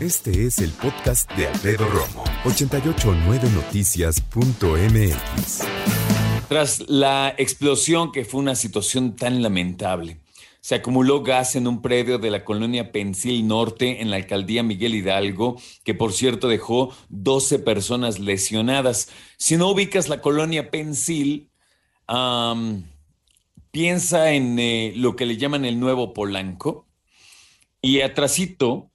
Este es el podcast de Alfredo Romo, 889noticias.mx. Tras la explosión que fue una situación tan lamentable, se acumuló gas en un predio de la colonia Pensil Norte en la alcaldía Miguel Hidalgo, que por cierto dejó 12 personas lesionadas. Si no ubicas la colonia Pensil, piensa en eh, lo que le llaman el nuevo Polanco y atrasito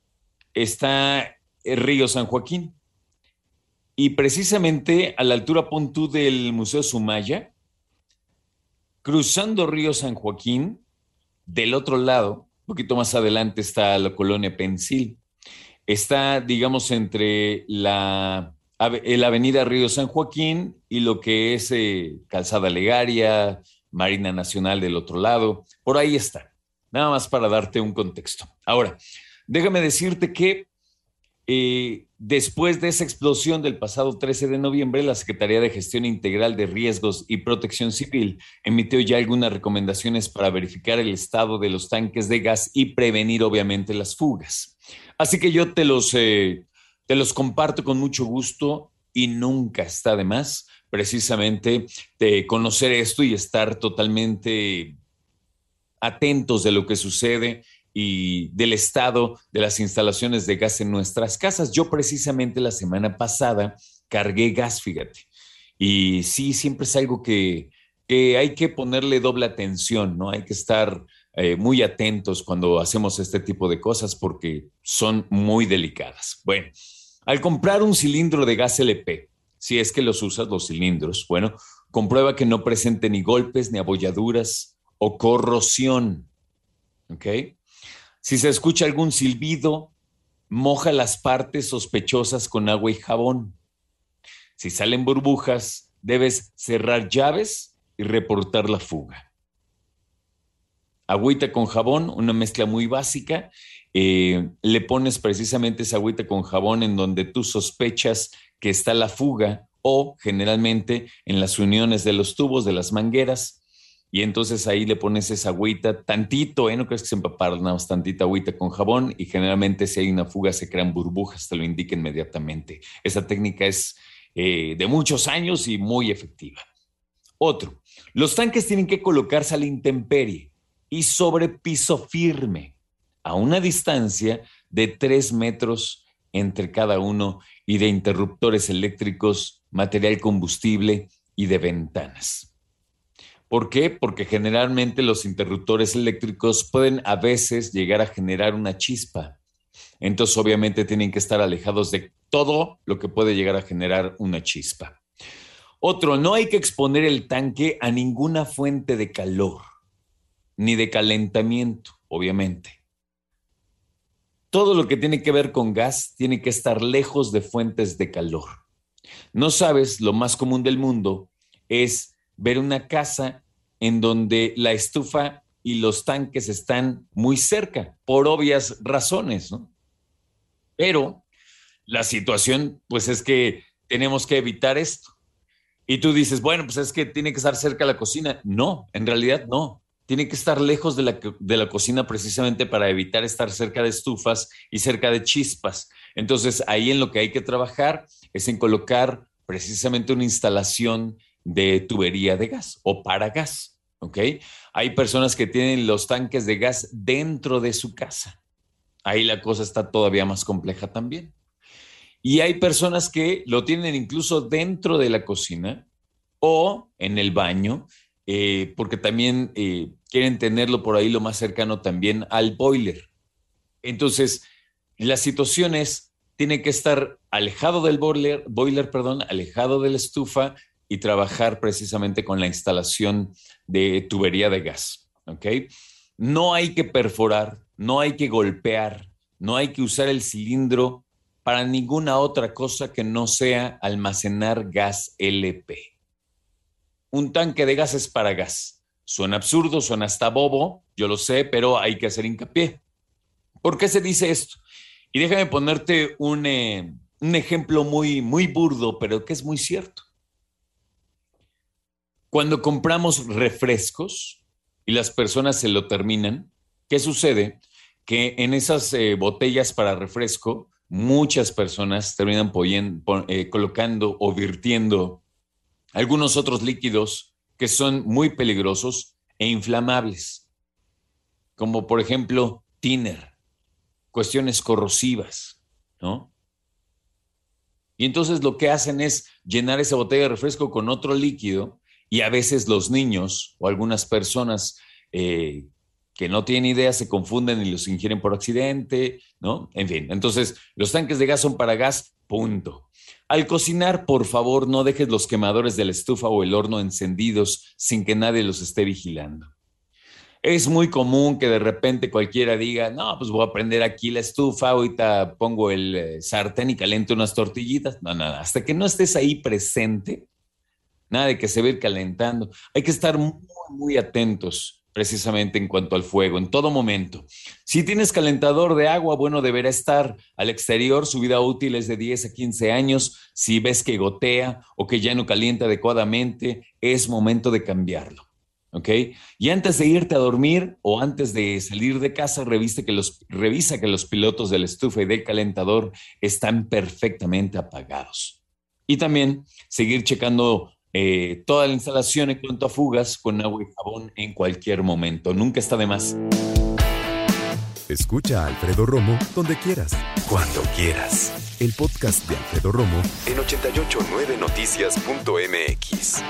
está el río San Joaquín. Y precisamente a la altura puntú del Museo Sumaya, cruzando río San Joaquín, del otro lado, un poquito más adelante está la colonia Pensil. Está, digamos, entre la, la avenida Río San Joaquín y lo que es eh, Calzada Legaria, Marina Nacional del otro lado. Por ahí está. Nada más para darte un contexto. Ahora, déjame decirte que eh, después de esa explosión del pasado 13 de noviembre, la Secretaría de Gestión Integral de Riesgos y Protección Civil emitió ya algunas recomendaciones para verificar el estado de los tanques de gas y prevenir obviamente las fugas. Así que yo te los, eh, te los comparto con mucho gusto y nunca está de más precisamente de conocer esto y estar totalmente atentos de lo que sucede y del estado de las instalaciones de gas en nuestras casas. Yo precisamente la semana pasada cargué gas, fíjate. Y sí, siempre es algo que, hay que ponerle doble atención, ¿no? Hay que estar eh, muy atentos cuando hacemos este tipo de cosas porque son muy delicadas. Bueno, al comprar un cilindro de gas LP, si es que los usas, los cilindros, bueno, comprueba que no presente ni golpes, ni abolladuras o corrosión. ¿Ok? Si se escucha algún silbido, moja las partes sospechosas con agua y jabón. Si salen burbujas, debes cerrar llaves y reportar la fuga. Agüita con jabón, una mezcla muy básica. Eh, le pones precisamente esa agüita con jabón en donde tú sospechas que está la fuga o generalmente en las uniones de los tubos, de las mangueras y entonces ahí le pones esa agüita, tantito, ¿eh? No crees que se empaparon, nada tantita agüita con jabón y generalmente si hay una fuga se crean burbujas, te lo indica inmediatamente. Esa técnica es eh, de muchos años y muy efectiva. Otro, los tanques tienen que colocarse a la intemperie y sobre piso firme, a una distancia de tres metros entre cada uno y de interruptores eléctricos, material combustible y de ventanas. ¿Por qué? Porque generalmente los interruptores eléctricos pueden a veces llegar a generar una chispa. Entonces, obviamente, tienen que estar alejados de todo lo que puede llegar a generar una chispa. Otro, no hay que exponer el tanque a ninguna fuente de calor, ni de calentamiento, obviamente. Todo lo que tiene que ver con gas tiene que estar lejos de fuentes de calor. No sabes, lo más común del mundo es ver una casa en donde la estufa y los tanques están muy cerca, por obvias razones, ¿no? Pero la situación, pues es que tenemos que evitar esto. Y tú dices, bueno, pues es que tiene que estar cerca de la cocina. No, en realidad no. Tiene que estar lejos de la, de la cocina precisamente para evitar estar cerca de estufas y cerca de chispas. Entonces, ahí en lo que hay que trabajar es en colocar precisamente una instalación de tubería de gas o para gas. ¿Ok? Hay personas que tienen los tanques de gas dentro de su casa. Ahí la cosa está todavía más compleja también. Y hay personas que lo tienen incluso dentro de la cocina o en el baño, eh, porque también eh, quieren tenerlo por ahí lo más cercano también al boiler. Entonces, la situación es, tiene que estar alejado del boiler, boiler perdón, alejado de la estufa, y trabajar precisamente con la instalación de tubería de gas. ¿ok? No hay que perforar, no hay que golpear, no hay que usar el cilindro para ninguna otra cosa que no sea almacenar gas LP. Un tanque de gas es para gas. Suena absurdo, suena hasta bobo, yo lo sé, pero hay que hacer hincapié. ¿Por qué se dice esto? Y déjame ponerte un, eh, un ejemplo muy, muy burdo, pero que es muy cierto. Cuando compramos refrescos y las personas se lo terminan, ¿qué sucede? Que en esas eh, botellas para refresco muchas personas terminan eh, colocando o virtiendo algunos otros líquidos que son muy peligrosos e inflamables, como por ejemplo tiner, cuestiones corrosivas, ¿no? Y entonces lo que hacen es llenar esa botella de refresco con otro líquido y a veces los niños o algunas personas eh, que no tienen idea se confunden y los ingieren por accidente, ¿no? En fin, entonces los tanques de gas son para gas, punto. Al cocinar, por favor, no dejes los quemadores de la estufa o el horno encendidos sin que nadie los esté vigilando. Es muy común que de repente cualquiera diga, no, pues voy a prender aquí la estufa, ahorita pongo el eh, sartén y caliento unas tortillitas. No, nada, hasta que no estés ahí presente, nada de que se ve calentando. Hay que estar muy, atentos precisamente en cuanto al fuego, en todo momento. Si tienes calentador de agua, bueno, deberá estar al exterior, su vida útil es de 10 a 15 años. Si ves que gotea o que ya no calienta adecuadamente, es momento de cambiarlo. ¿ok? Y antes de irte a dormir o antes de salir de casa, que los, revisa que los pilotos de la estufa y del calentador están perfectamente apagados. Y también seguir checando eh, toda la instalación en cuanto a fugas con agua y jabón en cualquier momento. Nunca está de más. Escucha a Alfredo Romo donde quieras, cuando quieras. El podcast de Alfredo Romo en 889noticias.mx.